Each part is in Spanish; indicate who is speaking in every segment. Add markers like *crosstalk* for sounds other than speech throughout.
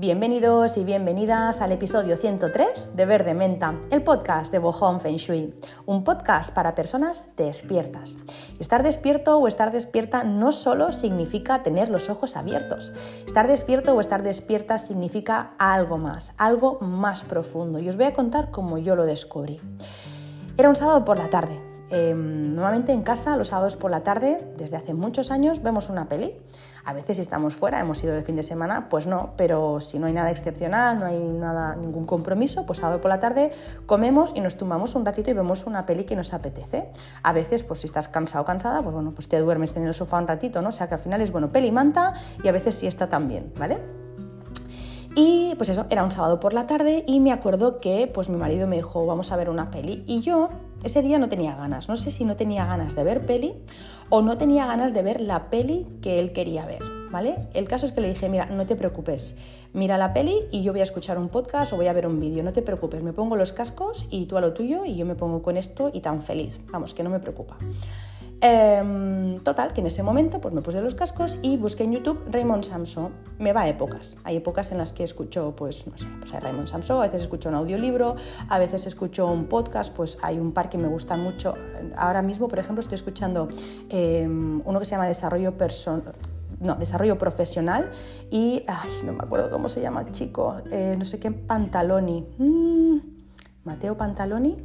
Speaker 1: Bienvenidos y bienvenidas al episodio 103 de Verde Menta, el podcast de Bohong Feng Shui, un podcast para personas despiertas. Estar despierto o estar despierta no solo significa tener los ojos abiertos. Estar despierto o estar despierta significa algo más, algo más profundo. Y os voy a contar cómo yo lo descubrí. Era un sábado por la tarde. Em, normalmente en casa, los sábados por la tarde, desde hace muchos años, vemos una peli. A veces si estamos fuera, hemos ido de fin de semana, pues no, pero si no hay nada excepcional, no hay nada, ningún compromiso, pues sábado por la tarde comemos y nos tumbamos un ratito y vemos una peli que nos apetece. A veces, pues si estás cansado o cansada, pues bueno, pues te duermes en el sofá un ratito, ¿no? O sea que al final es bueno, peli manta y a veces sí está también, ¿vale? Y pues eso, era un sábado por la tarde y me acuerdo que pues mi marido me dijo, vamos a ver una peli. Y yo ese día no tenía ganas, no sé si no tenía ganas de ver peli o no tenía ganas de ver la peli que él quería ver, ¿vale? El caso es que le dije, mira, no te preocupes, mira la peli y yo voy a escuchar un podcast o voy a ver un vídeo, no te preocupes, me pongo los cascos y tú a lo tuyo y yo me pongo con esto y tan feliz, vamos, que no me preocupa. Em, total, que en ese momento pues me puse los cascos y busqué en YouTube Raymond Samson. Me va a épocas. Hay épocas en las que escucho, pues no sé, pues a Raymond Samson, a veces escucho un audiolibro, a veces escucho un podcast, pues hay un par que me gusta mucho. Ahora mismo, por ejemplo, estoy escuchando em, uno que se llama Desarrollo Personal no, desarrollo profesional y, ay, no me acuerdo cómo se llama el chico, eh, no sé qué, Pantaloni, mm, Mateo Pantaloni,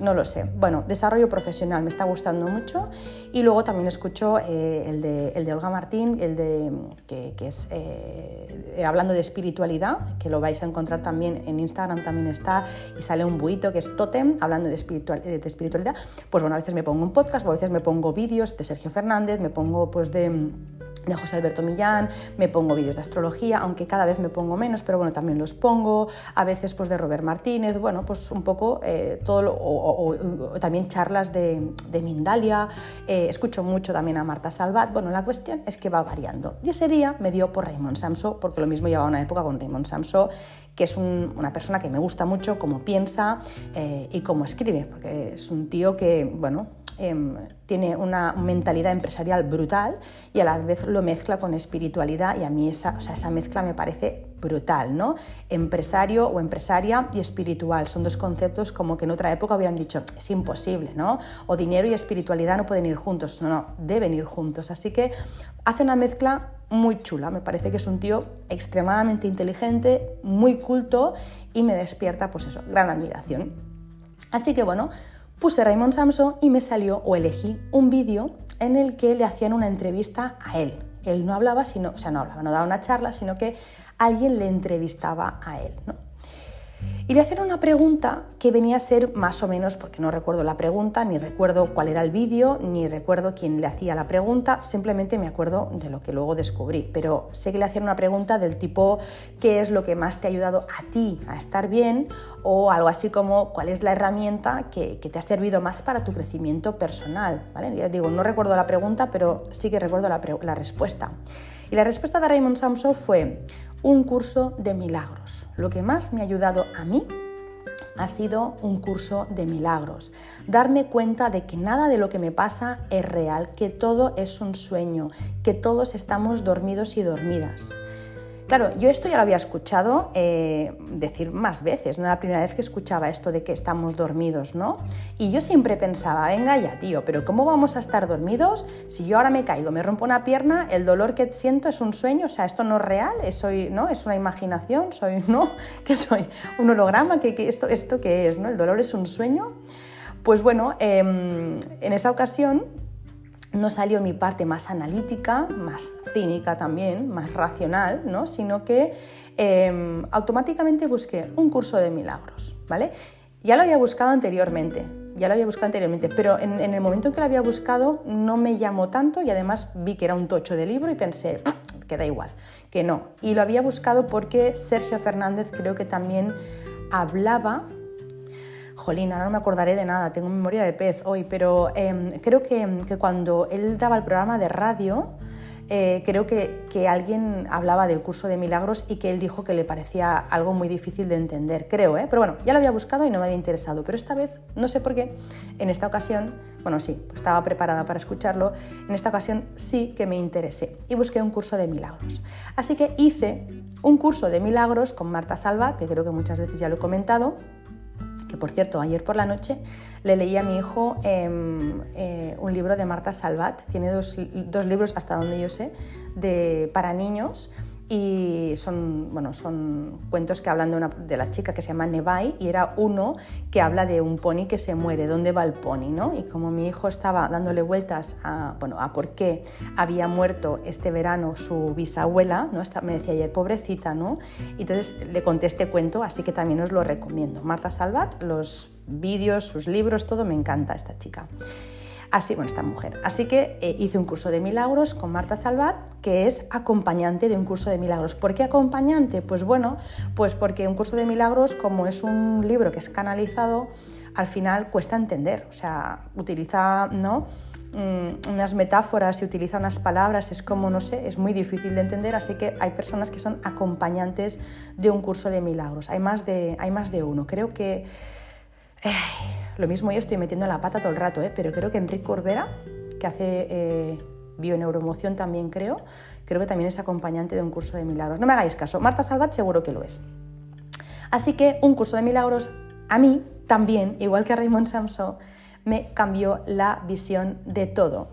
Speaker 1: no lo sé. Bueno, desarrollo profesional me está gustando mucho. Y luego también escucho eh, el, de, el, de, Olga Martín, el de, que, es eh, hablando de espiritualidad, que lo vais a encontrar también en Instagram, también está, y sale un buito que es Totem, hablando de, espiritual, de espiritualidad. Pues bueno, a veces me pongo un podcast, a veces me pongo vídeos de Sergio Fernández, me pongo pues de de José Alberto Millán, me pongo vídeos de astrología, aunque cada vez me pongo menos, pero bueno, también los pongo, a veces pues de Robert Martínez, bueno, pues un poco eh, todo, o, también charlas de, Mindalia, eh, escucho mucho también a Marta Salvat, bueno, la cuestión es que va variando. Y ese día me dio por Raymond Samso, porque lo mismo llevaba una época con Raymond Samso, que es una persona que me gusta mucho, cómo piensa eh, y cómo escribe, porque es un tío que, bueno, Em, tiene una mentalidad empresarial brutal y a la vez lo mezcla con espiritualidad y a mí esa, esa mezcla me parece brutal, ¿no? Empresario o empresaria y espiritual son dos conceptos como que en otra época hubieran dicho es imposible, ¿no? O dinero y espiritualidad no pueden ir juntos, no, no, deben ir juntos. Así que hace una mezcla muy chula, me parece que es un tío extremadamente inteligente, muy culto y me despierta, pues eso, gran admiración. Así que bueno, Puse Raymond Samson y me salió o elegí un vídeo en el que le hacían una entrevista a él. Él no hablaba, sino, o sea, no hablaba, no daba una charla, sino que alguien le entrevistaba a él. ¿no? Y le hacían una pregunta que venía a ser más o menos, porque no recuerdo la pregunta, ni recuerdo cuál era el vídeo, ni recuerdo quién le hacía la pregunta, simplemente me acuerdo de lo que luego descubrí. Pero sé que le hacían una pregunta del tipo, ¿qué es lo que más te ha ayudado a ti a estar bien? O algo así como, ¿cuál es la herramienta que, te ha servido más para tu crecimiento personal? ¿Vale? Ya digo, no recuerdo la pregunta, pero sí que recuerdo la, la respuesta. Y la respuesta de Raymond Samson fue, un curso de milagros. Lo que más me ha ayudado a mí ha sido un curso de milagros. Darme cuenta de que nada de lo que me pasa es real, que todo es un sueño, que todos estamos dormidos y dormidas. Claro, yo esto ya lo había escuchado eh, decir más veces, no era la primera vez que escuchaba esto de que estamos dormidos, ¿no? Y yo siempre pensaba, venga ya, tío, pero ¿cómo vamos a estar dormidos si yo ahora me caigo, me rompo una pierna, el dolor que siento es un sueño, o sea, esto no es real, es, soy, ¿no? es una imaginación, soy, *laughs* ¿no? que soy un holograma, que, esto, esto qué es, ¿no? El dolor es un sueño. Pues bueno, em, en esa ocasión no salió mi parte más analítica, más cínica también, más racional, ¿no? sino que em, automáticamente busqué un curso de milagros. ¿vale? Ya lo había buscado anteriormente, ya lo había buscado anteriormente, pero en, el momento en que lo había buscado no me llamó tanto y además vi que era un tocho de libro y pensé, ah, que da igual, que no. Y lo había buscado porque Sergio Fernández creo que también hablaba Jolina, no me acordaré de nada, tengo memoria de pez hoy, pero em, creo que, cuando él daba el programa de radio, eh, creo que, que, alguien hablaba del curso de milagros y que él dijo que le parecía algo muy difícil de entender, creo, ¿eh? pero bueno, ya lo había buscado y no me había interesado, pero esta vez, no sé por qué, en esta ocasión, bueno, sí, estaba preparada para escucharlo, en esta ocasión sí que me interesé y busqué un curso de milagros. Así que hice un curso de milagros con Marta Salva, que creo que muchas veces ya lo he comentado, que por cierto, ayer por la noche le leí a mi hijo em, eh, un libro de Marta Salvat, tiene dos, dos, libros, hasta donde yo sé, de, para niños y son, bueno, son cuentos que hablan de, una, de la chica que se llama Nevai y era uno que habla de un pony que se muere, ¿dónde va el pony? ¿no? Y como mi hijo estaba dándole vueltas a, bueno, a por qué había muerto este verano su bisabuela, ¿no? me decía ayer, pobrecita, ¿no? Entonces le conté este cuento, así que también os lo recomiendo. Marta Salvat, los vídeos, sus libros, todo, me encanta esta chica. Así, bueno, esta mujer. Así que eh, hice un curso de milagros con Marta Salvat, que es acompañante de un curso de milagros. ¿Por qué acompañante? Pues bueno, pues porque un curso de milagros, como es un libro que es canalizado, al final cuesta entender. O sea, utiliza, ¿no? Mm, unas metáforas y utiliza unas palabras, es como, no sé, es muy difícil de entender, así que hay personas que son acompañantes de un curso de milagros. Hay más de, hay más de uno. Creo que lo mismo yo estoy metiendo la pata todo el rato, ¿eh? pero creo que Enrique Corbera, que hace eh, bioneuromoción también creo, creo que también es acompañante de un curso de milagros. No me hagáis caso, Marta Salvat seguro que lo es. Así que un curso de milagros a mí también, igual que a Raymond Samson, me cambió la visión de todo.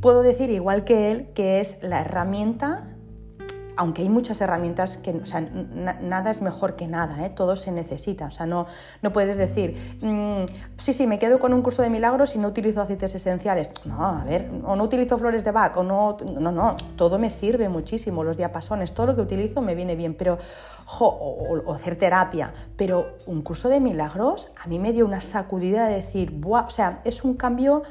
Speaker 1: Puedo decir, igual que él, que es la herramienta aunque hay muchas herramientas que, o sea, nada es mejor que nada, ¿eh? todo se necesita, o sea, no, no puedes decir, mm, sí, sí, me quedo con un curso de milagros y no utilizo aceites esenciales. No, a ver, o no utilizo flores de Bach, o no, no, no, todo me sirve muchísimo, los diapasones, todo lo que utilizo me viene bien, pero, o, hacer terapia, pero un curso de milagros a mí me dio una sacudida de decir, Buah, o sea, es un cambio...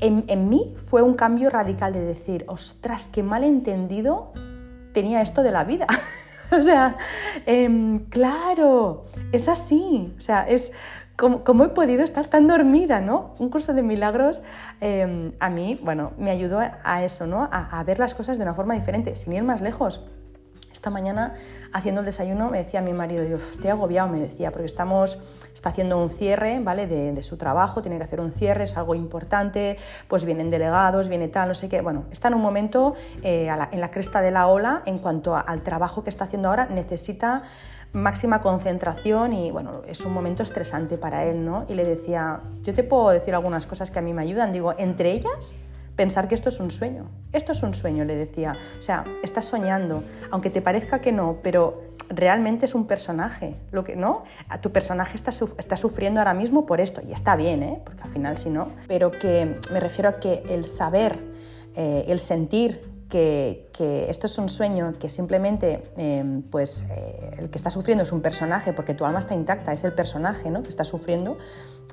Speaker 1: En, en mí fue un cambio radical de decir, ostras, qué mal entendido tenía esto de la vida. *laughs* o sea, em, claro, es así. O sea, es como, he podido estar tan dormida, ¿no? Un curso de milagros em, a mí, bueno, me ayudó a eso, ¿no? A, a ver las cosas de una forma diferente, sin ir más lejos. Esta mañana haciendo el desayuno me decía mi marido, Dios, estoy agobiado, me decía, porque estamos, está haciendo un cierre, ¿vale? De, su trabajo, tiene que hacer un cierre, es algo importante, pues vienen delegados, viene tal, no sé qué. Bueno, está en un momento eh, en la cresta de la ola en cuanto al trabajo que está haciendo ahora, necesita máxima concentración y bueno, es un momento estresante para él, ¿no? Y le decía, yo te puedo decir algunas cosas que a mí me ayudan, digo, entre ellas pensar que esto es un sueño. Esto es un sueño, le decía. O sea, estás soñando, aunque te parezca que no, pero realmente es un personaje. Lo que no, tu personaje está, está sufriendo ahora mismo por esto y está bien, ¿eh? porque al final si no. Pero que me refiero a que el saber, eh, el sentir que, esto es un sueño, que simplemente em, pues, eh, el que está sufriendo es un personaje, porque tu alma está intacta, es el personaje ¿no? que está sufriendo,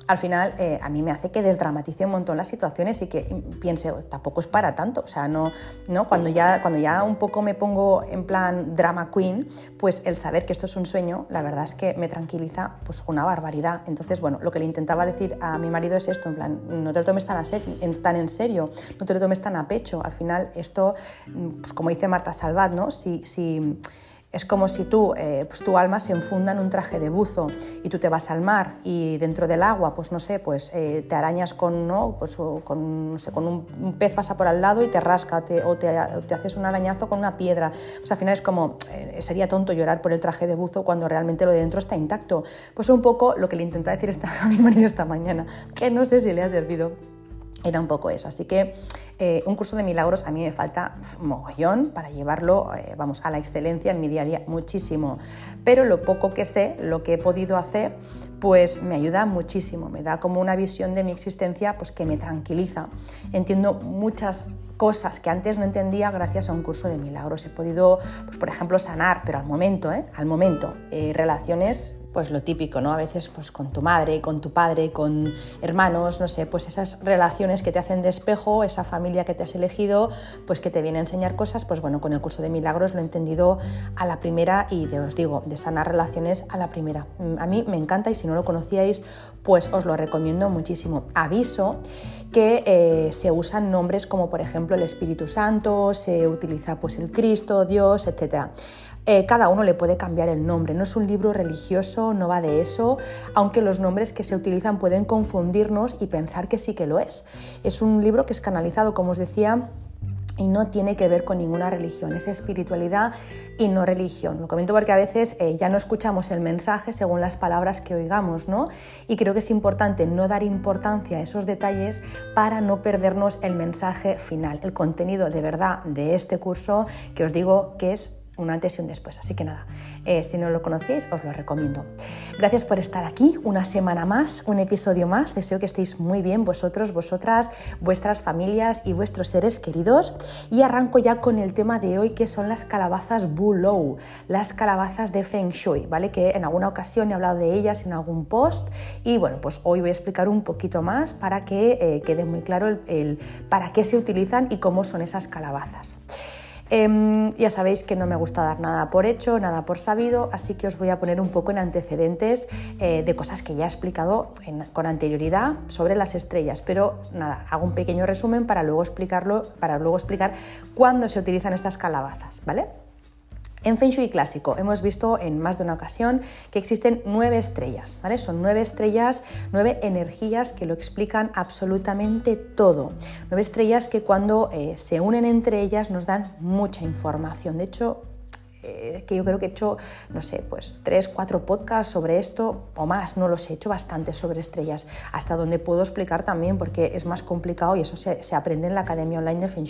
Speaker 1: al final eh, a mí me hace que desdramatice un montón las situaciones y que piense, oh, tampoco es para tanto. O sea, no, no, cuando, ya, cuando ya un poco me pongo en plan drama queen, pues el saber que esto es un sueño, la verdad es que me tranquiliza pues una barbaridad. Entonces, bueno, lo que le intentaba decir a mi marido es esto, en plan, no te lo tomes tan, a tan en serio, no te lo tomes tan a pecho. Al final esto, pues como dice Marta Salvat, ¿no? si, si es como si tú, eh, pues tu alma se enfunda en un traje de buzo y tú te vas al mar y dentro del agua, pues no sé, pues eh, te arañas con, ¿no? Pues, con, no sé, con un, pez pasa por al lado y te rasca o, te, haces un arañazo con una piedra. Pues al final es como, eh, sería tonto llorar por el traje de buzo cuando realmente lo de dentro está intacto. Pues un poco lo que le intenté decir esta, *laughs* a mi marido esta mañana, que no sé si le ha servido era un poco eso. Así que eh, un curso de milagros a mí me falta mogollón para llevarlo, eh, vamos, a la excelencia en mi día a día, muchísimo. Pero lo poco que sé, lo que he podido hacer, pues me ayuda muchísimo, me da como una visión de mi existencia pues que me tranquiliza. Entiendo muchas cosas que antes no entendía gracias a un curso de milagros. He podido, pues, por ejemplo, sanar, pero al momento, ¿eh? al momento, eh, relaciones pues lo típico, ¿no? A veces pues con tu madre, con tu padre, con hermanos, no sé, pues esas relaciones que te hacen de espejo, esa familia que te has elegido, pues que te viene a enseñar cosas, pues bueno, con el curso de milagros lo he entendido a la primera y te os digo, de sanar relaciones a la primera. A mí me encanta y si no lo conocíais, pues os lo recomiendo muchísimo. Aviso que eh, se usan nombres como por ejemplo el Espíritu Santo, se utiliza pues el Cristo, Dios, etc. Eh, cada uno le puede cambiar el nombre, no es un libro religioso, no va de eso, aunque los nombres que se utilizan pueden confundirnos y pensar que sí que lo es. Es un libro que es canalizado, como os decía, y no tiene que ver con ninguna religión, es espiritualidad y no religión. Lo comento porque a veces eh, ya no escuchamos el mensaje según las palabras que oigamos, ¿no? Y creo que es importante no dar importancia a esos detalles para no perdernos el mensaje final, el contenido de verdad de este curso que os digo que es un antes y un después. Así que nada, eh, si no lo conocéis, os lo recomiendo. Gracias por estar aquí, una semana más, un episodio más. Deseo que estéis muy bien vosotros, vosotras, vuestras familias y vuestros seres queridos. Y arranco ya con el tema de hoy, que son las calabazas Bulou, las calabazas de Feng Shui, ¿vale? Que en alguna ocasión he hablado de ellas en algún post. Y bueno, pues hoy voy a explicar un poquito más para que eh, quede muy claro el para qué se utilizan y cómo son esas calabazas. Em, ya sabéis que no me gusta dar nada por hecho, nada por sabido, así que os voy a poner un poco en antecedentes eh, de cosas que ya he explicado con anterioridad sobre las estrellas, pero nada, hago un pequeño resumen para luego explicarlo, para luego explicar cuándo se utilizan estas calabazas, ¿vale? En Feng Shui clásico hemos visto en más de una ocasión que existen nueve estrellas, ¿vale? Son nueve estrellas, nueve energías que lo explican absolutamente todo. Nueve estrellas que cuando eh, se unen entre ellas nos dan mucha información. De hecho, eh, que yo creo que he hecho, no sé, pues tres, cuatro podcasts sobre esto o más, no los he hecho bastante sobre estrellas, hasta donde puedo explicar también, porque es más complicado y eso se, aprende en la Academia Online de Feng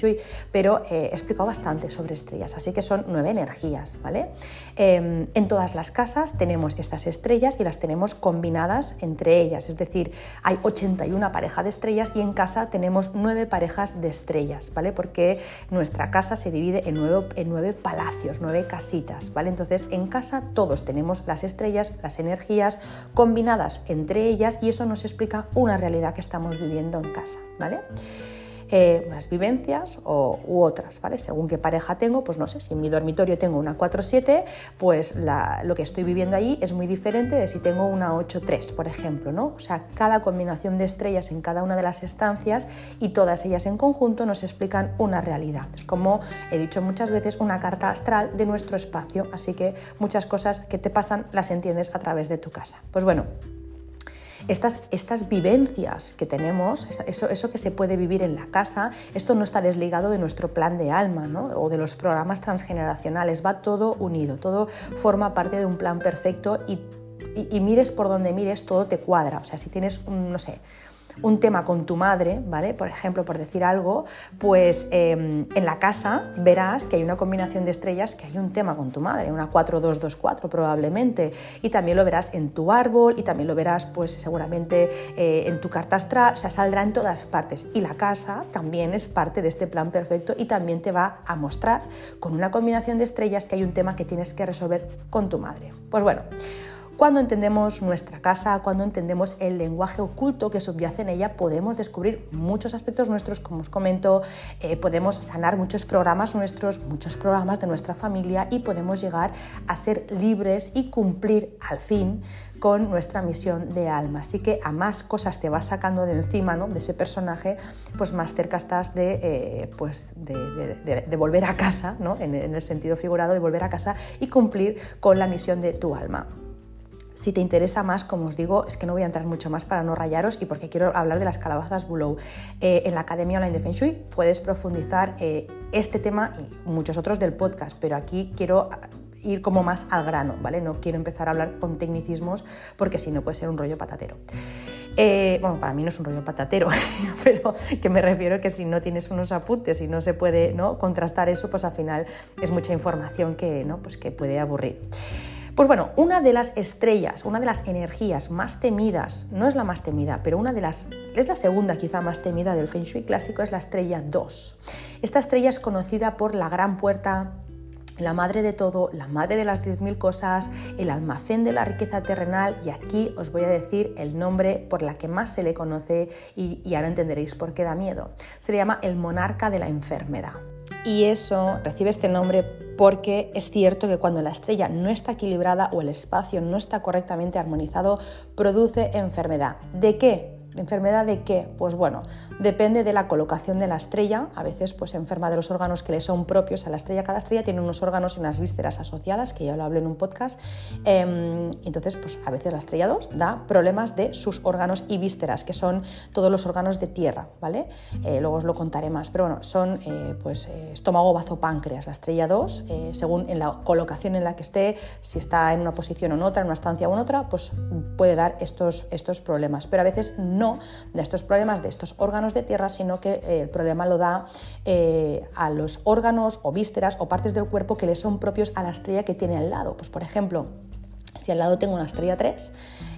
Speaker 1: pero eh, he explicado bastante sobre estrellas, así que son nueve energías, ¿vale? Em, en todas las casas tenemos estas estrellas y las tenemos combinadas entre ellas, es decir, hay 81 parejas de estrellas y en casa tenemos nueve parejas de estrellas, ¿vale? Porque nuestra casa se divide en nueve, en nueve palacios, nueve casas ¿vale? Entonces, en casa todos tenemos las estrellas, las energías combinadas entre ellas y eso nos explica una realidad que estamos viviendo en casa, ¿vale? Eh, unas vivencias o, u otras, ¿vale? Según qué pareja tengo, pues no sé, si en mi dormitorio tengo una 4-7, pues lo que estoy viviendo ahí es muy diferente de si tengo una 8-3, por ejemplo, ¿no? O sea, cada combinación de estrellas en cada una de las estancias y todas ellas en conjunto nos explican una realidad. Es como he dicho muchas veces, una carta astral de nuestro espacio, así que muchas cosas que te pasan las entiendes a través de tu casa. Pues bueno, estas, estas vivencias que tenemos, eso, eso que se puede vivir en la casa, esto no está desligado de nuestro plan de alma o de los programas transgeneracionales, va todo unido, todo forma parte de un plan perfecto y, y, y mires por donde mires, todo te cuadra. O sea, si tienes, no sé, un tema con tu madre, ¿vale? Por ejemplo, por decir algo, pues em, en la casa verás que hay una combinación de estrellas que hay un tema con tu madre, una 4-2-2-4 probablemente, y también lo verás en tu árbol y también lo verás pues seguramente eh, en tu carta astral, o sea, saldrá en todas partes. Y la casa también es parte de este plan perfecto y también te va a mostrar con una combinación de estrellas que hay un tema que tienes que resolver con tu madre. Pues bueno, cuando entendemos nuestra casa, cuando entendemos el lenguaje oculto que subyace en ella, podemos descubrir muchos aspectos nuestros, como os comento, eh, podemos sanar muchos programas nuestros, muchos programas de nuestra familia y podemos llegar a ser libres y cumplir al fin con nuestra misión de alma. Así que a más cosas te vas sacando de encima ¿no? de ese personaje, pues más cerca estás de, eh, pues de, volver a casa, ¿no? en el sentido figurado de volver a casa y cumplir con la misión de tu alma. Si te interesa más, como os digo, es que no voy a entrar mucho más para no rayaros y porque quiero hablar de las calabazas Bulou. Eh, en la Academia Online de Feng Shui puedes profundizar eh, este tema y muchos otros del podcast, pero aquí quiero ir como más al grano, ¿vale? No quiero empezar a hablar con tecnicismos porque si no puede ser un rollo patatero. Eh, bueno, para mí no es un rollo patatero, *laughs* pero que me refiero que si no tienes unos apuntes y no se puede ¿no? contrastar eso, pues al final es mucha información que, ¿no? pues que puede aburrir. Pues bueno, una de las estrellas, una de las energías más temidas, no es la más temida, pero una de las, es la segunda quizá más temida del Feng Shui clásico, es la estrella 2. Esta estrella es conocida por la gran puerta, la madre de todo, la madre de las 10.000 cosas, el almacén de la riqueza terrenal y aquí os voy a decir el nombre por la que más se le conoce y, y ahora entenderéis por qué da miedo. Se le llama el monarca de la enfermedad y eso recibe este nombre porque es cierto que cuando la estrella no está equilibrada o el espacio no está correctamente armonizado, produce enfermedad. ¿De qué? ¿Enfermedad de qué? Pues bueno, depende de la colocación de la estrella. A veces pues enferma de los órganos que le son propios a la estrella. Cada estrella tiene unos órganos y unas vísceras asociadas, que ya lo hablé en un podcast. Em, entonces, pues a veces la estrella 2 da problemas de sus órganos y vísceras, que son todos los órganos de tierra, ¿vale? Eh, luego os lo contaré más. Pero bueno, son eh, pues eh, estómago, bazo, páncreas. La estrella 2, según en la colocación en la que esté, si está en una posición o en otra, en una estancia o en otra, pues puede dar estos, estos problemas. Pero a veces no de estos problemas de estos órganos de tierra, sino que eh, el problema lo da eh, a los órganos o vísceras o partes del cuerpo que le son propios a la estrella que tiene al lado. Pues por ejemplo, si al lado tengo una estrella 3,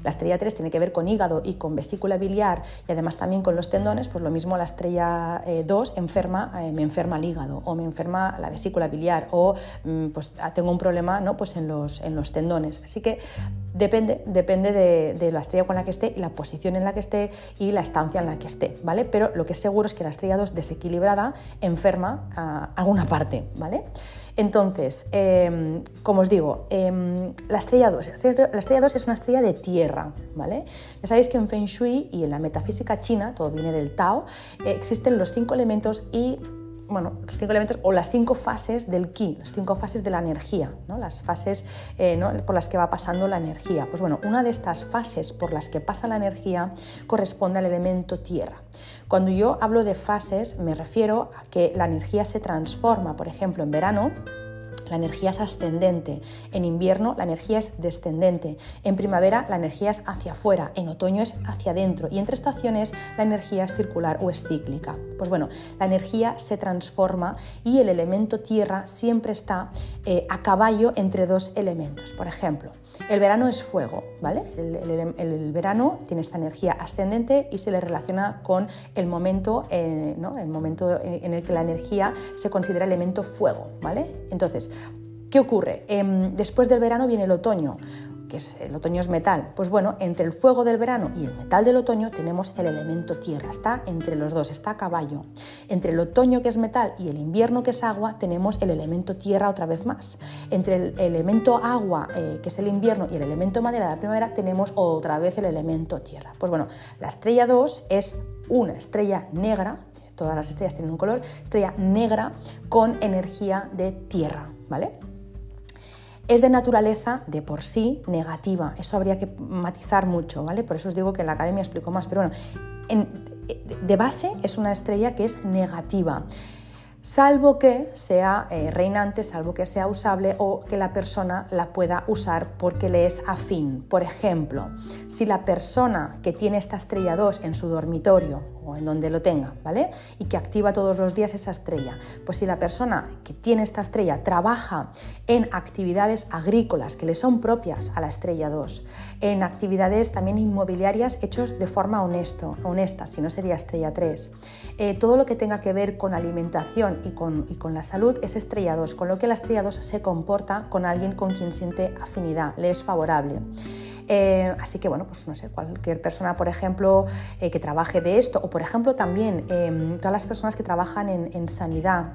Speaker 1: la estrella 3 tiene que ver con hígado y con vesícula biliar y además también con los tendones, pues lo mismo la estrella 2 eh, enferma, eh, me enferma el hígado o me enferma la vesícula biliar o mm, pues ah, tengo un problema ¿no? pues en, los, en los tendones. Así que depende, depende de, la estrella con la que esté, la posición en la que esté y la estancia en la que esté, ¿vale? Pero lo que es seguro es que la estrella 2 desequilibrada enferma a alguna parte, ¿vale? Entonces, em, como os digo, em, la, estrella 2, la estrella 2 es una estrella de tierra, ¿vale? Ya sabéis que en Feng Shui y en la metafísica china, todo viene del Tao, eh, existen los cinco elementos y bueno, los cinco elementos o las cinco fases del ki, las cinco fases de la energía, ¿no? las fases eh, por las que va pasando la energía. Pues bueno, una de estas fases por las que pasa la energía corresponde al elemento tierra. Cuando yo hablo de fases me refiero a que la energía se transforma, por ejemplo, en verano la energía es ascendente, en invierno la energía es descendente, en primavera la energía es hacia afuera, en otoño es hacia adentro y entre estaciones la energía es circular o es cíclica. Pues bueno, la energía se transforma y el elemento tierra siempre está eh, a caballo entre dos elementos. Por ejemplo, el verano es fuego, ¿vale? El, verano tiene esta energía ascendente y se le relaciona con el momento, eh, el momento en el que la energía se considera elemento fuego, ¿vale? Entonces, ¿Qué ocurre? Em, después del verano viene el otoño, que es, el otoño es metal. Pues bueno, entre el fuego del verano y el metal del otoño tenemos el elemento tierra, está entre los dos, está a caballo. Entre el otoño que es metal y el invierno que es agua tenemos el elemento tierra otra vez más. Entre el elemento agua, eh, que es el invierno, y el elemento madera de la primavera tenemos otra vez el elemento tierra. Pues bueno, la estrella 2 es una estrella negra, todas las estrellas tienen un color, estrella negra con energía de tierra, ¿vale? Es de naturaleza de por sí negativa. Eso habría que matizar mucho, ¿vale? Por eso os digo que en la academia explico más, pero bueno, de base es una estrella que es negativa salvo que sea eh, reinante, salvo que sea usable o que la persona la pueda usar porque le es afín. Por ejemplo, si la persona que tiene esta estrella 2 en su dormitorio o en donde lo tenga, ¿vale? Y que activa todos los días esa estrella, pues si la persona que tiene esta estrella trabaja en actividades agrícolas que le son propias a la estrella 2, en actividades también inmobiliarias hechos de forma honesto, honesta, si no sería estrella 3, eh, todo lo que tenga que ver con alimentación y con, la salud es estrella 2, con lo que la estrella 2 se comporta con alguien con quien siente afinidad, le es favorable. Eh, así que, bueno, pues no sé, cualquier persona, por ejemplo, eh, que trabaje de esto, o por ejemplo también em, todas las personas que trabajan en, en sanidad,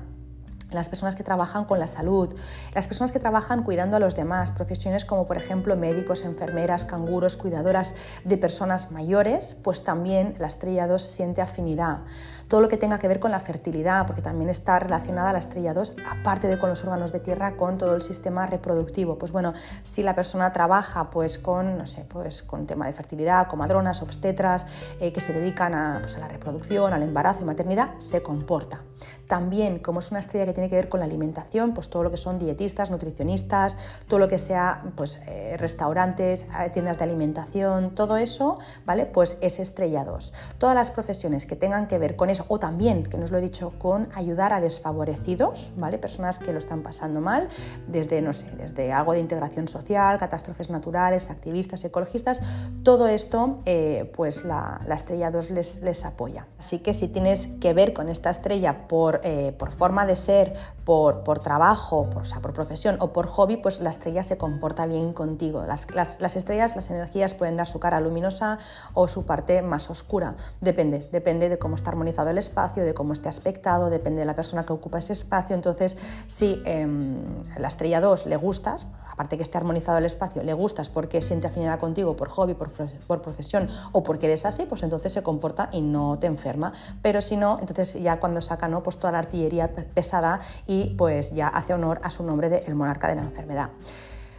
Speaker 1: las personas que trabajan con la salud, las personas que trabajan cuidando a los demás, profesiones como por ejemplo médicos, enfermeras, canguros, cuidadoras de personas mayores, pues también la estrella 2 siente afinidad todo lo que tenga que ver con la fertilidad, porque también está relacionada la estrella 2, aparte de con los órganos de tierra, con todo el sistema reproductivo. Pues bueno, si la persona trabaja pues con, no sé, pues con tema de fertilidad, comadronas, obstetras, eh, que se dedican a, pues, a la reproducción, al embarazo y maternidad, se comporta. También, como es una estrella que tiene que ver con la alimentación, pues todo lo que son dietistas, nutricionistas, todo lo que sea pues, eh, restaurantes, eh, tiendas de alimentación, todo eso, ¿vale? Pues es estrella 2. Todas las profesiones que tengan que ver con eso, o también, que nos lo he dicho, con ayudar a desfavorecidos, ¿vale? Personas que lo están pasando mal, desde, no sé, desde algo de integración social, catástrofes naturales, activistas, ecologistas, todo esto, eh, pues la, estrella 2 les, les apoya. Así que si tienes que ver con esta estrella por eh, por, forma de ser, por, por trabajo, por, por profesión o por hobby, pues la estrella se comporta bien contigo. Las, las, estrellas, las energías pueden dar su cara luminosa o su parte más oscura. Depende, depende de cómo está armonizado el espacio, de cómo esté aspectado, depende de la persona que ocupa ese espacio. Entonces, si em, la estrella 2 le gustas, aparte que esté armonizado el espacio, le gustas porque siente afinidad contigo por hobby, por, por profesión o porque eres así, pues entonces se comporta y no te enferma. Pero si no, entonces ya cuando saca ¿no? pues toda la artillería pesada y pues ya hace honor a su nombre de el monarca de la enfermedad.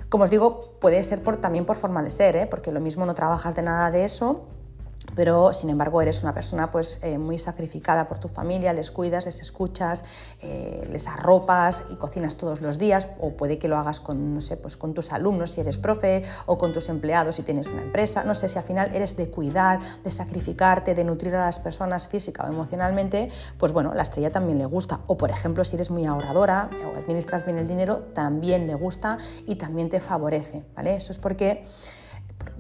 Speaker 1: Como os digo, puede ser también por forma de ser, ¿eh? porque lo mismo no trabajas de nada de eso pero sin embargo eres una persona pues, eh, muy sacrificada por tu familia, les cuidas, les escuchas, eh, les arropas y cocinas todos los días, o puede que lo hagas con, no sé, pues con tus alumnos si eres profe, o con tus empleados si tienes una empresa, no sé si al final eres de cuidar, de sacrificarte, de nutrir a las personas física o emocionalmente, pues bueno, la estrella también le gusta, o por ejemplo si eres muy ahorradora o administras bien el dinero, también le gusta y también te favorece, ¿vale? Eso es porque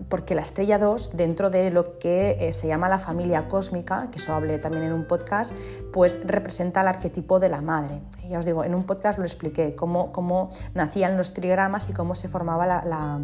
Speaker 1: porque la estrella 2, dentro de lo que eh, se llama la familia cósmica, que eso hablé también en un podcast, pues representa el arquetipo de la madre. ya os digo, en un podcast lo expliqué, cómo, cómo nacían los trigramas y cómo se formaba la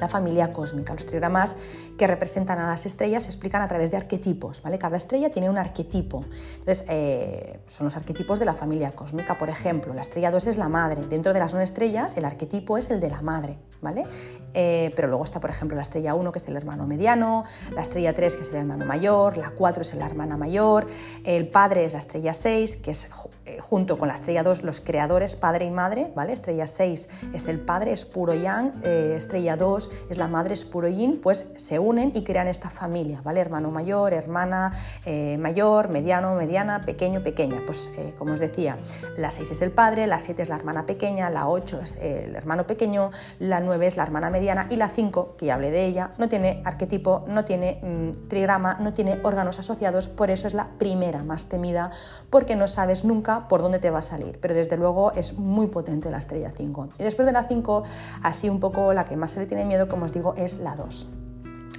Speaker 1: la familia cósmica. Los trigramas que representan a las estrellas se explican a través de arquetipos. ¿vale? Cada estrella tiene un arquetipo. Entonces, eh, son los arquetipos de la familia cósmica. Por ejemplo, la estrella 2 es la madre. Dentro de las nueve estrellas, el arquetipo es el de la madre. ¿vale? Eh, pero luego está, por ejemplo, la estrella 1, que es el hermano mediano, la estrella 3, que es el hermano mayor, la 4 es la hermana mayor, el padre es la estrella 6, que es eh, junto con la estrella 2 los creadores, padre y madre. ¿vale? Estrella 6 es el padre, es puro yang. estrella 2 es la madre, es puro yin, pues se unen y crean esta familia, ¿vale? Hermano mayor, hermana eh, mayor, mediano, mediana, pequeño, pequeña. Pues eh, como os decía, la 6 es el padre, la 7 es la hermana pequeña, la 8 es el hermano pequeño, la 9 es la hermana mediana y la 5, que ya hablé de ella, no tiene arquetipo, no tiene mm, trigrama, no tiene órganos asociados, por eso es la primera más temida, porque no sabes nunca por dónde te va a salir, pero desde luego es muy potente la estrella 5. Y después de la 5, así un poco la que más se le tiene miedo, como os digo, es la 2.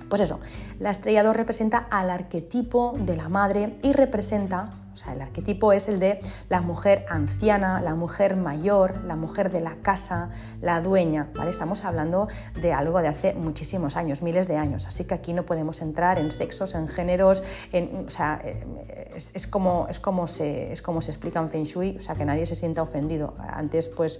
Speaker 1: Pues eso, la estrella 2 representa al arquetipo de la madre y representa o sea, el arquetipo es el de la mujer anciana, la mujer mayor, la mujer de la casa, la dueña. ¿vale? Estamos hablando de algo de hace muchísimos años, miles de años. Así que aquí no podemos entrar en sexos, en géneros, en, o sea, eh, es, como, es, como se, es como se explica en Feng Shui, o sea, que nadie se sienta ofendido. Antes, pues,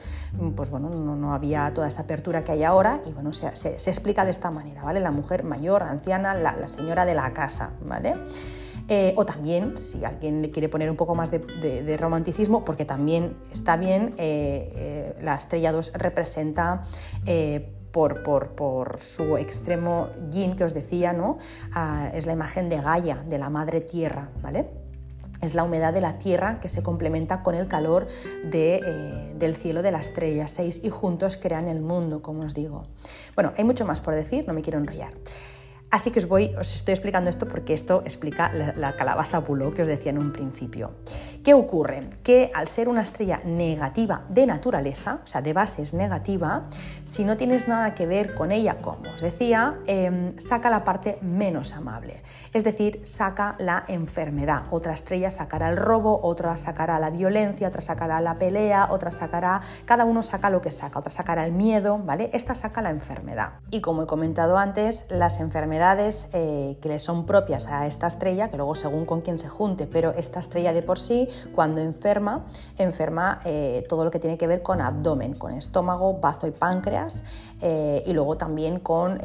Speaker 1: pues bueno, no, había toda esa apertura que hay ahora y bueno, se, se, explica de esta manera, ¿vale? La mujer mayor, anciana, la, la señora de la casa, ¿vale? Eh, o también, si alguien le quiere poner un poco más de, romanticismo, porque también está bien, eh, eh, la estrella 2 representa... Por, su extremo yin que os decía, ¿no? Ah, es la imagen de Gaia, de la madre tierra, ¿vale? es la humedad de la tierra que se complementa con el calor del cielo de la estrella 6 y juntos crean el mundo, como os digo. Bueno, hay mucho más por decir, no me quiero enrollar. Así que os voy, os estoy explicando esto porque esto explica la, calabaza buló que os decía en un principio. ¿Qué ocurre? Que al ser una estrella negativa de naturaleza, o sea, de base es negativa, si no tienes nada que ver con ella, como os decía, em, saca la parte menos amable. Es decir, saca la enfermedad. Otra estrella sacará el robo, otra sacará la violencia, otra sacará la pelea, otra sacará, cada uno saca lo que saca, otra sacará el miedo, ¿vale? Esta saca la enfermedad. Y como he comentado antes, las enfermedades eh, que le son propias a esta estrella, que luego según con quién se junte, pero esta estrella de por sí, cuando enferma, enferma eh, todo lo que tiene que ver con abdomen, con estómago, bazo y páncreas, eh, y luego también con,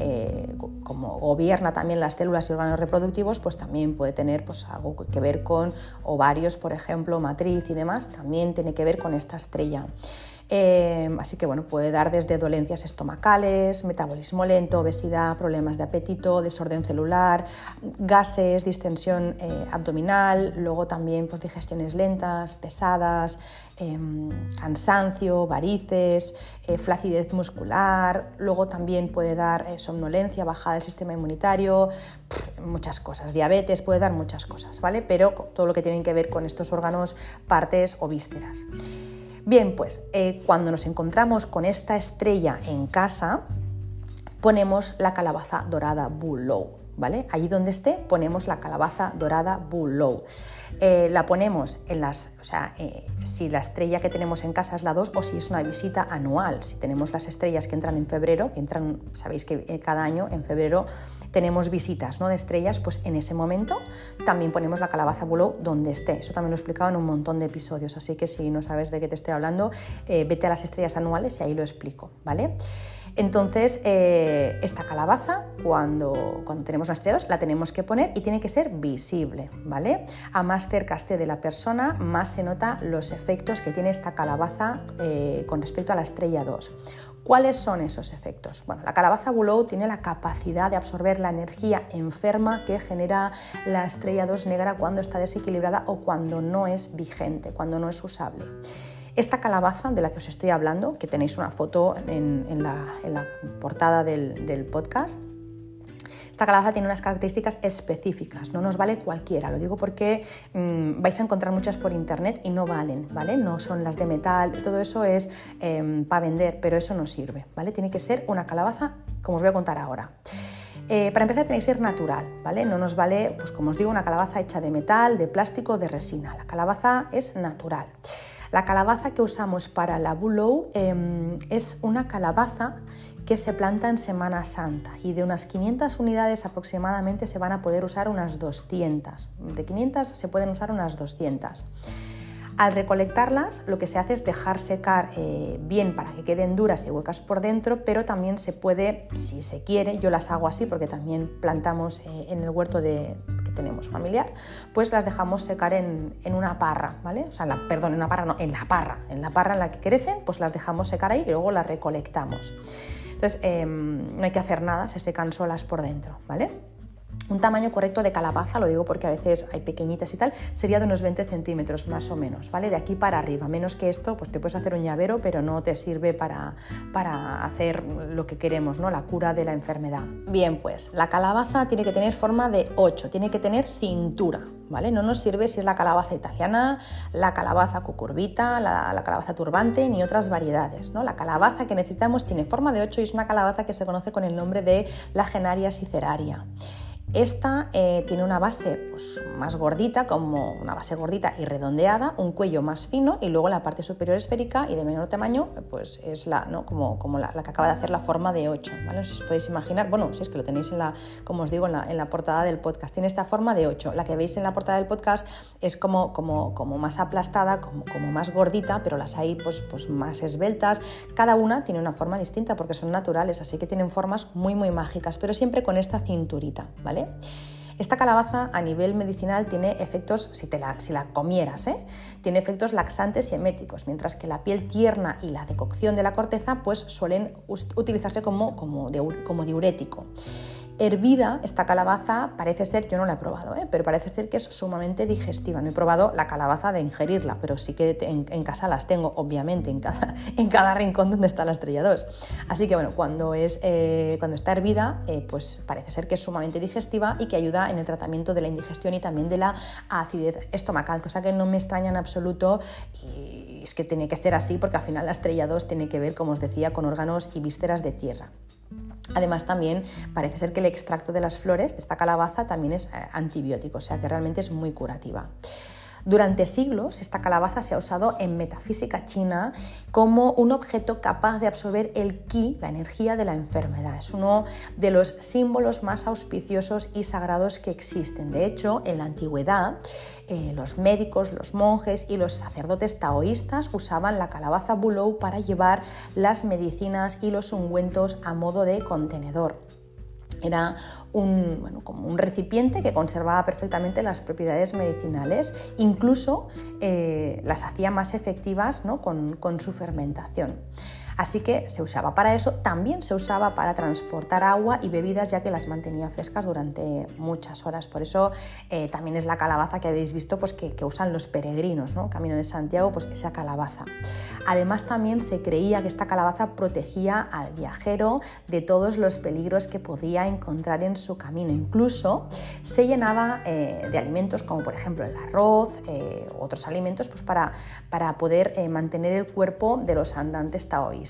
Speaker 1: como gobierna también las células y órganos reproductivos, pues también puede tener pues, algo que ver con ovarios, por ejemplo, matriz y demás, también tiene que ver con esta estrella. Eh, así que bueno, puede dar desde dolencias estomacales, metabolismo lento, obesidad, problemas de apetito, desorden celular, gases, distensión eh, abdominal, luego también pues, digestiones lentas, pesadas, em, cansancio, varices, eh, flacidez muscular, luego también puede dar somnolencia, bajada del sistema inmunitario, muchas cosas, diabetes, puede dar muchas cosas, ¿vale? Pero todo lo que tiene que ver con estos órganos, partes o vísceras. Bien, pues eh, cuando nos encontramos con esta estrella en casa, ponemos la calabaza dorada Bulow. ¿Vale? Allí donde esté ponemos la calabaza dorada Bulow. Eh, la ponemos en las, o sea, eh, si la estrella que tenemos en casa es la 2 o si es una visita anual. Si tenemos las estrellas que entran en febrero, que entran, sabéis que eh, cada año en febrero tenemos visitas ¿no? de estrellas, pues en ese momento también ponemos la calabaza Bulow donde esté. Eso también lo he explicado en un montón de episodios, así que si no sabes de qué te estoy hablando, vete a las estrellas anuales y ahí lo explico, ¿vale? Entonces, eh, esta calabaza, cuando, cuando tenemos las estrella la tenemos que poner y tiene que ser visible, ¿vale? A más cerca esté de la persona, más se nota los efectos que tiene esta calabaza eh, con respecto a la estrella 2. ¿Cuáles son esos efectos? Bueno, la calabaza Bulow tiene la capacidad de absorber la energía enferma que genera la estrella 2 negra cuando está desequilibrada o cuando no es vigente, cuando no es usable. Esta calabaza de la que os estoy hablando, que tenéis una foto en, la, portada del, podcast, esta calabaza tiene unas características específicas, no nos vale cualquiera, lo digo porque mm, vais a encontrar muchas por internet y no valen, ¿vale? No son las de metal, todo eso es em, para vender, pero eso no sirve, ¿vale? Tiene que ser una calabaza como os voy a contar ahora. Eh, para empezar tiene que ser natural, ¿vale? No nos vale, pues como os digo, una calabaza hecha de metal, de plástico, de resina. La calabaza es natural. La calabaza que usamos para la Bulow em, es una calabaza que se planta en Semana Santa y de unas 500 unidades aproximadamente se van a poder usar unas 200. De 500 se pueden usar unas 200. Al recolectarlas, lo que se hace es dejar secar eh, bien para que queden duras y huecas por dentro, pero también se puede, si se quiere, yo las hago así porque también plantamos eh, en el huerto de, que tenemos familiar, pues las dejamos secar en, una parra, ¿vale? O sea, perdón, en una parra, no, en la parra, en la parra en la que crecen, pues las dejamos secar ahí y luego las recolectamos. Entonces, em, no hay que hacer nada, se secan solas por dentro, ¿vale? Un tamaño correcto de calabaza, lo digo porque a veces hay pequeñitas y tal, sería de unos 20 centímetros más o menos, ¿vale? De aquí para arriba. Menos que esto, pues te puedes hacer un llavero, pero no te sirve para, para hacer lo que queremos, ¿no? La cura de la enfermedad. Bien, pues la calabaza tiene que tener forma de 8, tiene que tener cintura, ¿vale? No nos sirve si es la calabaza italiana, la calabaza cucurbita, la, la, calabaza turbante, ni otras variedades, ¿no? La calabaza que necesitamos tiene forma de 8 y es una calabaza que se conoce con el nombre de la genaria siceraria. Esta eh, tiene una base pues, más gordita, como una base gordita y redondeada, un cuello más fino y luego la parte superior esférica y de menor tamaño, pues es la, ¿no? como, como la, que acaba de hacer la forma de 8. ¿vale? si os podéis imaginar, bueno, si es que lo tenéis en la, como os digo, en la, en la, portada del podcast. Tiene esta forma de 8. La que veis en la portada del podcast es como, como, como más aplastada, como, como más gordita, pero las hay pues, pues más esbeltas. Cada una tiene una forma distinta porque son naturales, así que tienen formas muy, muy mágicas, pero siempre con esta cinturita, ¿vale? Esta calabaza a nivel medicinal tiene efectos, si, te la, si la comieras, ¿eh? tiene efectos laxantes y eméticos, mientras que la piel tierna y la decocción de la corteza pues, suelen utilizarse como, como, como diurético. Hervida, esta calabaza parece ser, yo no la he probado, ¿eh? pero parece ser que es sumamente digestiva. No he probado la calabaza de ingerirla, pero sí que en, casa las tengo, obviamente, en cada, *laughs* en cada, rincón donde está la estrella 2. Así que bueno, cuando, es, eh, cuando está hervida, eh, pues parece ser que es sumamente digestiva y que ayuda en el tratamiento de la indigestión y también de la acidez estomacal, cosa que no me extraña en absoluto y es que tiene que ser así porque al final la estrella 2 tiene que ver, como os decía, con órganos y vísceras de tierra. Además también parece ser que el extracto de las flores de esta calabaza también es eh, antibiótico, o sea que realmente es muy curativa. Durante siglos, esta calabaza se ha usado en metafísica china como un objeto capaz de absorber el ki, la energía de la enfermedad. Es uno de los símbolos más auspiciosos y sagrados que existen. De hecho, en la antigüedad, eh, los médicos, los monjes y los sacerdotes taoístas usaban la calabaza bulow para llevar las medicinas y los ungüentos a modo de contenedor. Era un, como un recipiente que conservaba perfectamente las propiedades medicinales, incluso eh, las hacía más efectivas con su fermentación. Así que se usaba para eso, también se usaba para transportar agua y bebidas ya que las mantenía frescas durante muchas horas. Por eso eh, también es la calabaza que habéis visto pues, que, usan los peregrinos, ¿no? Camino de Santiago, pues esa calabaza. Además también se creía que esta calabaza protegía al viajero de todos los peligros que podía encontrar en su camino. Incluso se llenaba eh, de alimentos como por ejemplo el arroz, eh, otros alimentos, pues para, para poder mantener el cuerpo de los andantes taoístas.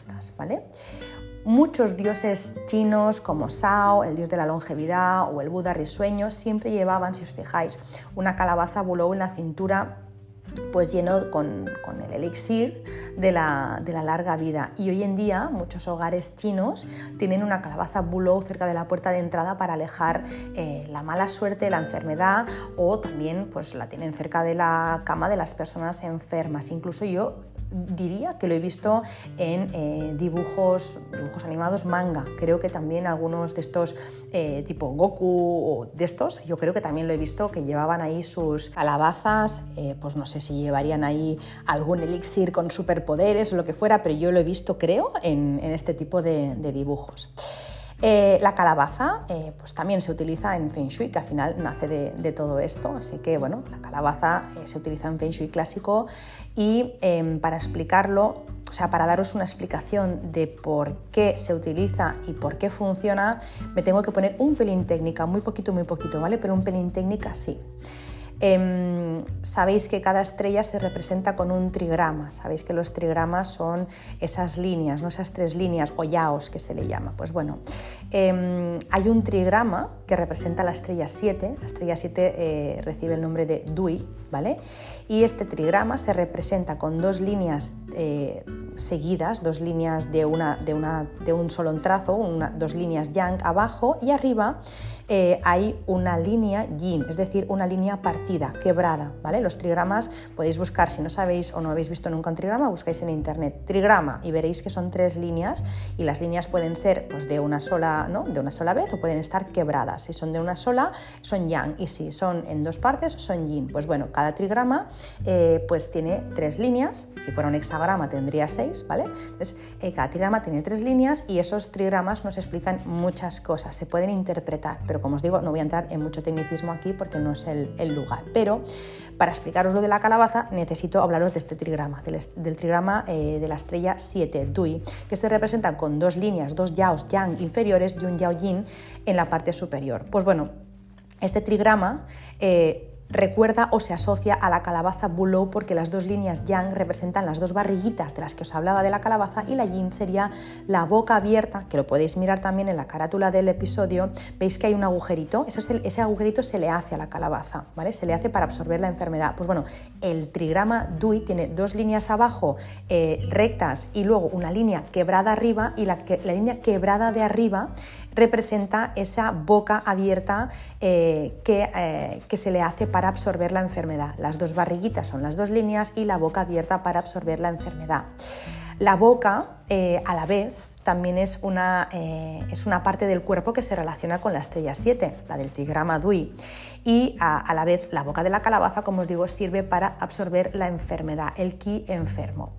Speaker 1: Muchos dioses chinos como Sao, el dios de la longevidad o el Buda risueño siempre llevaban, si os fijáis, una calabaza bulou en la cintura pues lleno con, el elixir de la, larga vida. Y hoy en día muchos hogares chinos tienen una calabaza bulou cerca de la puerta de entrada para alejar eh, la mala suerte, la enfermedad o también pues la tienen cerca de la cama de las personas enfermas. Incluso yo diría que lo he visto en eh, dibujos, dibujos animados manga. Creo que también algunos de estos eh, tipo Goku o de estos, yo creo que también lo he visto que llevaban ahí sus calabazas, eh, pues no sé si llevarían ahí algún elixir con superpoderes o lo que fuera, pero yo lo he visto creo en, este tipo de dibujos. Eh, la calabaza eh, pues también se utiliza en Feng Shui, que al final nace de, todo esto, así que bueno, la calabaza eh, se utiliza en Feng Shui clásico y em, para explicarlo, o sea, para daros una explicación de por qué se utiliza y por qué funciona, me tengo que poner un pelín técnica, muy poquito, muy poquito, ¿vale? Pero un pelín técnica sí. Em, sabéis que cada estrella se representa con un trigrama, sabéis que los trigramas son esas líneas, ¿no? esas tres líneas o yaos que se le llama. Pues bueno, em, hay un trigrama que representa la estrella 7, la estrella 7 eh, recibe el nombre de Dui, ¿vale? Y este trigrama se representa con dos líneas eh, seguidas, dos líneas de, una, de, un solo trazo, dos líneas yang abajo y arriba eh, hay una línea yin, es decir, una línea partida, quebrada. ¿vale? Los trigramas podéis buscar, si no sabéis o no habéis visto nunca un trigrama, buscáis en internet trigrama y veréis que son tres líneas y las líneas pueden ser pues, de, una sola, ¿no? de una sola vez o pueden estar quebradas. Si son de una sola, son yang y si son en dos partes, son yin. Pues bueno, cada trigrama eh, pues tiene tres líneas, si fuera un hexagrama tendría seis, ¿vale? Entonces, eh, cada trigrama tiene tres líneas y esos trigramas nos explican muchas cosas, se pueden interpretar, pero como os digo, no voy a entrar en mucho tecnicismo aquí porque no es el, lugar. Pero para explicaros lo de la calabaza necesito hablaros de este trigrama, del, trigrama eh, de la estrella 7, Dui, que se representa con dos líneas, dos yaos yang inferiores y un yao yin en la parte superior. Pues bueno, este trigrama eh, recuerda o se asocia a la calabaza Bulow porque las dos líneas yang representan las dos barriguitas de las que os hablaba de la calabaza y la yin sería la boca abierta, que lo podéis mirar también en la carátula del episodio, veis que hay un agujerito, ese agujerito se le hace a la calabaza, ¿vale? Se le hace para absorber la enfermedad. Pues bueno, el trigrama Dui tiene dos líneas abajo eh, rectas y luego una línea quebrada arriba y la, la línea quebrada de arriba representa esa boca abierta eh, que, eh, que se le hace para absorber la enfermedad. Las dos barriguitas son las dos líneas y la boca abierta para absorber la enfermedad. La boca, eh, a la vez, también es una, es una, parte del cuerpo que se relaciona con la estrella 7, la del tigrama Dui. Y a, la vez la boca de la calabaza, como os digo, sirve para absorber la enfermedad, el ki enfermo.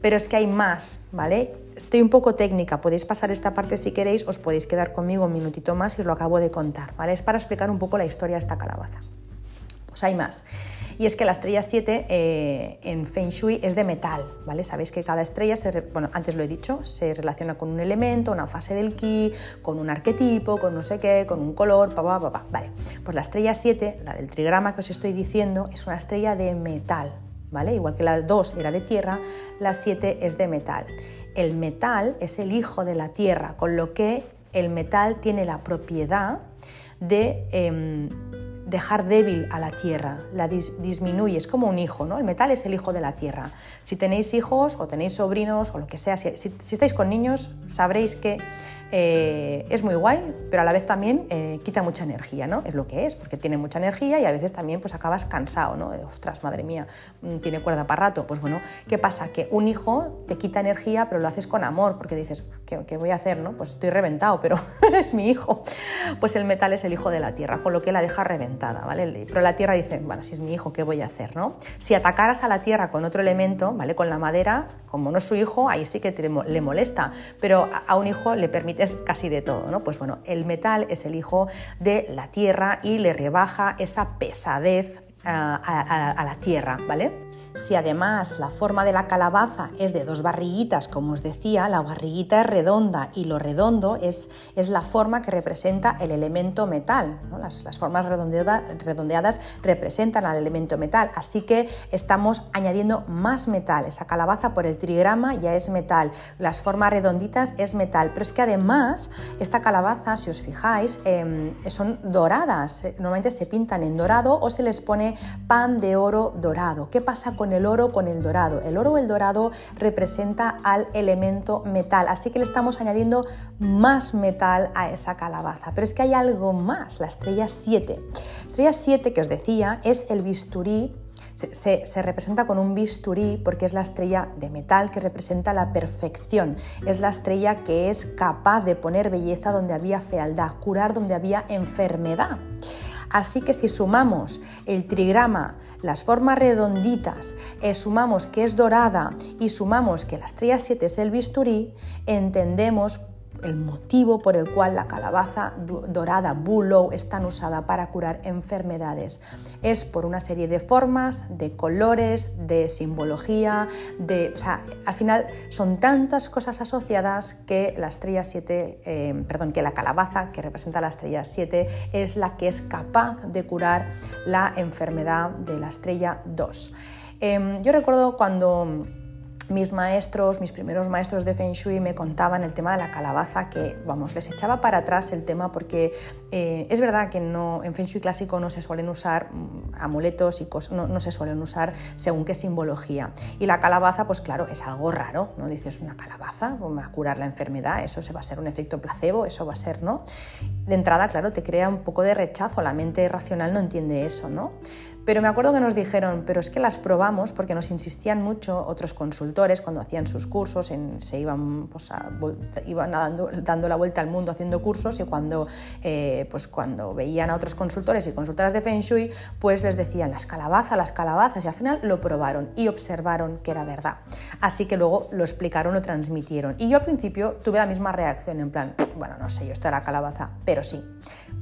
Speaker 1: Pero es que hay más, ¿vale? Estoy un poco técnica, podéis pasar esta parte si queréis, os podéis quedar conmigo un minutito más y os lo acabo de contar, ¿vale? Es para explicar un poco la historia de esta calabaza. Pues hay más. Y es que la estrella 7 eh, en Feng Shui es de metal, ¿vale? Sabéis que cada estrella, se, bueno, antes lo he dicho, se relaciona con un elemento, una fase del ki, con un arquetipo, con no sé qué, con un color, pa, pa, pa, pa. Vale, pues la estrella 7, la del trigrama que os estoy diciendo, es una estrella de metal, ¿vale? Igual que la 2 era de tierra, la 7 es de metal. El metal es el hijo de la tierra, con lo que el metal tiene la propiedad de em, dejar débil a la tierra, la disminuye, es como un hijo, ¿no? El metal es el hijo de la tierra. Si tenéis hijos o tenéis sobrinos o lo que sea, si estáis con niños, sabréis que eh, es muy guay, pero a la vez también eh, quita mucha energía, ¿no? Es lo que es, porque tiene mucha energía y a veces también pues acabas cansado, ¿no? ostras, madre mía, mm, tiene cuerda para rato. Pues bueno, ¿qué pasa? Que un hijo te quita energía, pero lo haces con amor, porque dices, ¿qué, voy a hacer, no? Pues estoy reventado, pero *laughs* es mi hijo. Pues el metal es el hijo de la tierra, con lo que la deja reventada, ¿vale? Pero la tierra dice, bueno, si es mi hijo, ¿qué voy a hacer, no? Si atacaras a la tierra con otro elemento, ¿vale? Con la madera, como no es su hijo, ahí sí que le molesta, pero a un hijo le permite es casi de todo, ¿no? Pues bueno, el metal es el hijo de la tierra y le rebaja esa pesadez ah, a, la tierra, ¿vale? Si además la forma de la calabaza es de dos barriguitas, como os decía, la barriguita es redonda y lo redondo es, es la forma que representa el elemento metal. Las, formas redondeadas representan al elemento metal, así que estamos añadiendo más metal. Esa calabaza por el trigrama ya es metal, las formas redonditas es metal, pero es que además esta calabaza, si os fijáis, em, son doradas, normalmente se pintan en dorado o se les pone pan de oro dorado. ¿Qué pasa con el oro con el dorado? El oro o el dorado representa al elemento metal, así que le estamos añadiendo más metal a esa calabaza. Pero es que hay algo más, la estrella 7. Estrella 7 que os decía es el bisturí se, se, representa con un bisturí porque es la estrella de metal que representa la perfección, es la estrella que es capaz de poner belleza donde había fealdad, curar donde había enfermedad. Así que si sumamos el trigrama, las formas redonditas, eh, sumamos que es dorada y sumamos que la estrella 7 es el bisturí, entendemos el motivo por el cual la calabaza dorada Bulow es tan usada para curar enfermedades. Es por una serie de formas, de colores, de simbología, de, o sea, al final son tantas cosas asociadas que la estrella 7, eh, perdón, que la calabaza que representa la estrella 7 es la que es capaz de curar la enfermedad de la estrella 2. Em, yo recuerdo cuando mis maestros, mis primeros maestros de Feng Shui me contaban el tema de la calabaza, que vamos, les echaba para atrás el tema porque eh, es verdad que no, en Feng Shui clásico no se suelen usar mm, amuletos y cosas, no, se suelen usar según qué simbología. Y la calabaza, pues claro, es algo raro, ¿no? Dices una calabaza, va a curar la enfermedad, eso se va a ser un efecto placebo, eso va a ser, ¿no? De entrada, claro, te crea un poco de rechazo, la mente racional no entiende eso, ¿no? Pero me acuerdo que nos dijeron, pero es que las probamos porque nos insistían mucho otros consultores cuando hacían sus cursos, se iban, pues, iban dando, la vuelta al mundo haciendo cursos y cuando, eh, pues cuando veían a otros consultores y consultoras de Feng Shui, pues les decían las calabazas, las calabazas y al final lo probaron y observaron que era verdad. Así que luego lo explicaron, lo transmitieron. Y yo al principio tuve la misma reacción en plan, bueno, no sé, yo esto era calabaza, pero sí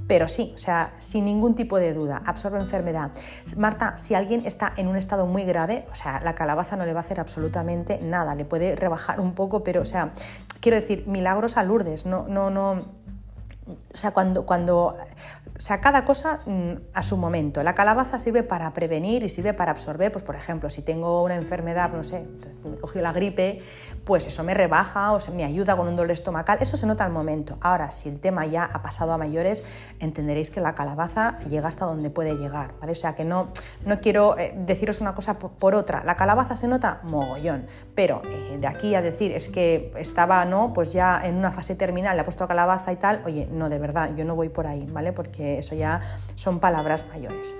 Speaker 1: pero sí, o sea, sin ningún tipo de duda, absorbe enfermedad. Marta, si alguien está en un estado muy grave, o sea, la calabaza no le va a hacer absolutamente nada, le puede rebajar un poco, pero, o sea, quiero decir, milagros a Lourdes, no, no, no, o sea, cuando, cuando, o sea, cada cosa mm, a su momento. La calabaza sirve para prevenir y sirve para absorber, pues por ejemplo, si tengo una enfermedad, no sé, me cogió la gripe, pues eso me rebaja o se me ayuda con un dolor estomacal, eso se nota al momento. Ahora, si el tema ya ha pasado a mayores, entenderéis que la calabaza llega hasta donde puede llegar, ¿vale? O sea, que no, no quiero eh, deciros una cosa por, otra. La calabaza se nota mogollón, pero eh, de aquí a decir es que estaba, ¿no? Pues ya en una fase terminal, le ha puesto calabaza y tal, oye, no, de verdad, yo no voy por ahí, ¿vale? Porque eso ya son palabras mayores.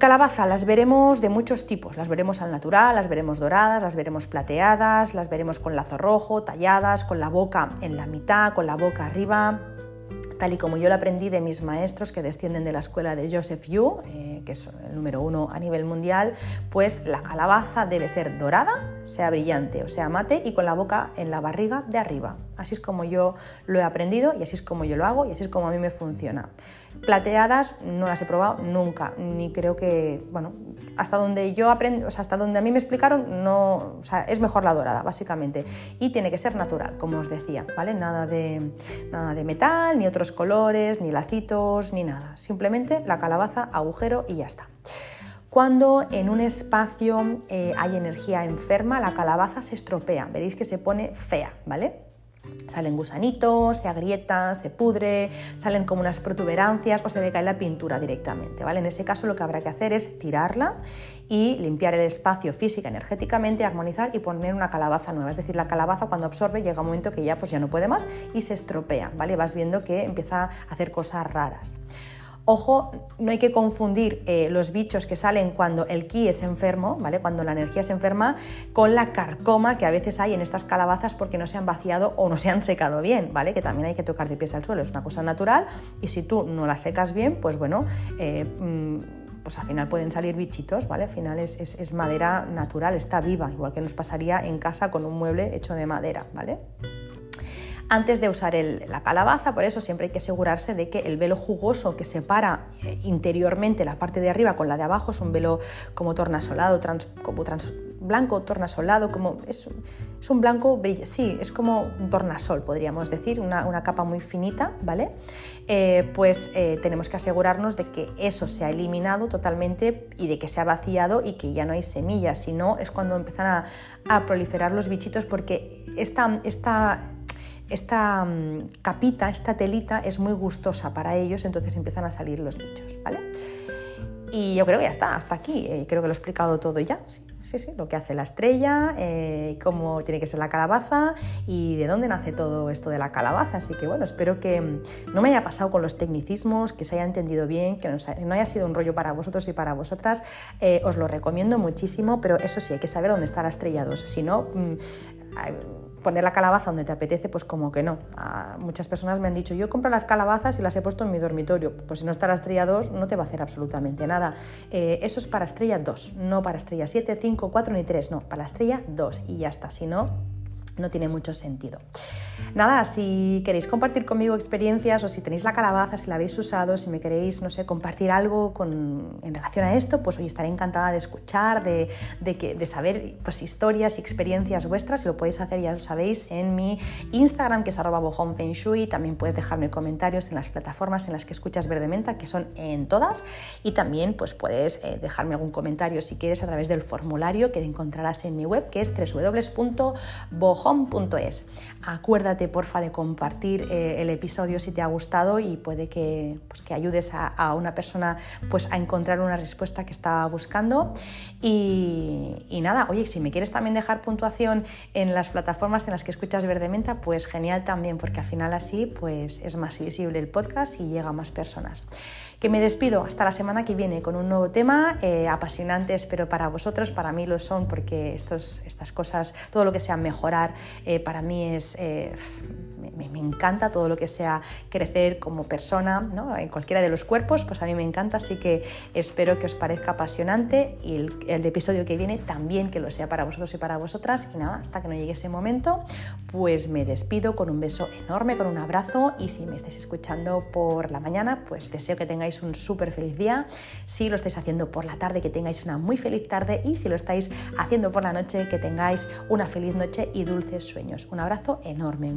Speaker 1: Calabaza las veremos de muchos tipos, las veremos al natural, las veremos doradas, las veremos plateadas, las veremos con lazo rojo, talladas, con la boca en la mitad, con la boca arriba, tal y como yo lo aprendí de mis maestros que descienden de la escuela de Joseph Yu, eh, que es el número uno a nivel mundial, pues la calabaza debe ser dorada, sea brillante o sea mate y con la boca en la barriga de arriba. Así es como yo lo he aprendido y así es como yo lo hago y así es como a mí me funciona. Plateadas no las he probado nunca, ni creo que, bueno, hasta donde yo aprendo, o sea, hasta donde a mí me explicaron, no, o sea, es mejor la dorada, básicamente. Y tiene que ser natural, como os decía, ¿vale? Nada de, nada de metal, ni otros colores, ni lacitos, ni nada. Simplemente la calabaza, agujero y ya está. Cuando en un espacio eh, hay energía enferma, la calabaza se estropea, veréis que se pone fea, ¿vale? Salen gusanitos, se agrieta, se pudre, salen como unas protuberancias o se decae la pintura directamente. ¿vale? En ese caso lo que habrá que hacer es tirarla y limpiar el espacio física, energéticamente, armonizar y poner una calabaza nueva. Es decir, la calabaza cuando absorbe llega un momento que ya, pues ya no puede más y se estropea. ¿vale? Vas viendo que empieza a hacer cosas raras. Ojo, no hay que confundir eh, los bichos que salen cuando el ki es enfermo, ¿vale? Cuando la energía se enferma, con la carcoma que a veces hay en estas calabazas porque no se han vaciado o no se han secado bien, ¿vale? Que también hay que tocar de pies al suelo, es una cosa natural y si tú no la secas bien, pues bueno, eh, mm, pues al final pueden salir bichitos, ¿vale? Al final es, es, madera natural, está viva, igual que nos pasaría en casa con un mueble hecho de madera, ¿vale? Antes de usar la calabaza, por eso siempre hay que asegurarse de que el velo jugoso que separa eh, interiormente la parte de arriba con la de abajo es un velo como tornasolado, como trans, blanco, tornasolado, como es, un blanco brilla, sí, es como un tornasol, podríamos decir, una, capa muy finita, ¿vale? Eh, pues eh, tenemos que asegurarnos de que eso se ha eliminado totalmente y de que se ha vaciado y que ya no hay semillas, si no es cuando empiezan a, proliferar los bichitos porque esta esta mm, capita, esta telita es muy gustosa para ellos, entonces empiezan a salir los bichos, ¿vale? Y yo creo que ya está, hasta aquí. Eh, creo que lo he explicado todo ya. Sí, sí, lo que hace la estrella, eh, cómo tiene que ser la calabaza y de dónde nace todo esto de la calabaza. Así que bueno, espero que mm, no me haya pasado con los tecnicismos, que se haya entendido bien, que no haya sido un rollo para vosotros y para vosotras. Eh, os lo recomiendo muchísimo, pero eso sí, hay que saber dónde está la estrella 2. Si no, mm, poner la calabaza donde te apetece, pues como que no. muchas personas me han dicho, yo compro las calabazas y las he puesto en mi dormitorio. Pues si no está la estrella 2, no te va a hacer absolutamente nada. Eh, eso es para estrella 2, no para estrella 7, 5, 4 ni 3, no, para la estrella 2 y ya está. Si no, no tiene mucho sentido. Nada, si queréis compartir conmigo experiencias o si tenéis la calabaza, si la habéis usado, si me queréis, no sé, compartir algo con, en relación a esto, pues hoy estaré encantada de escuchar, de, que, de saber pues, historias y experiencias vuestras. Si lo podéis hacer, ya lo sabéis, en mi Instagram, que es arroba Shui. También puedes dejarme comentarios en las plataformas en las que escuchas Verdementa, que son en todas. Y también pues, puedes eh, dejarme algún comentario si quieres a través del formulario que encontrarás en mi web, que es www.bohome.es. Acuérdate, porfa, de compartir eh, el episodio si te ha gustado y puede que, pues, que ayudes a, una persona pues, a encontrar una respuesta que estaba buscando. Y, y, nada, oye, si me quieres también dejar puntuación en las plataformas en las que escuchas Verde Menta, pues genial también, porque al final así pues, es más visible el podcast y llega a más personas que me despido hasta la semana que viene con un nuevo tema eh, apasionante, espero para vosotros, para mí lo son porque estos, estas cosas, todo lo que sea mejorar, eh, para mí es... Eh, me, encanta todo lo que sea crecer como persona, ¿no? en cualquiera de los cuerpos, pues a mí me encanta, así que espero que os parezca apasionante y el, el, episodio que viene también que lo sea para vosotros y para vosotras. Y nada, hasta que no llegue ese momento, pues me despido con un beso enorme, con un abrazo y si me estáis escuchando por la mañana, pues deseo que tengáis un súper feliz día. Si lo estáis haciendo por la tarde, que tengáis una muy feliz tarde y si lo estáis haciendo por la noche, que tengáis una feliz noche y dulces sueños. Un abrazo enorme.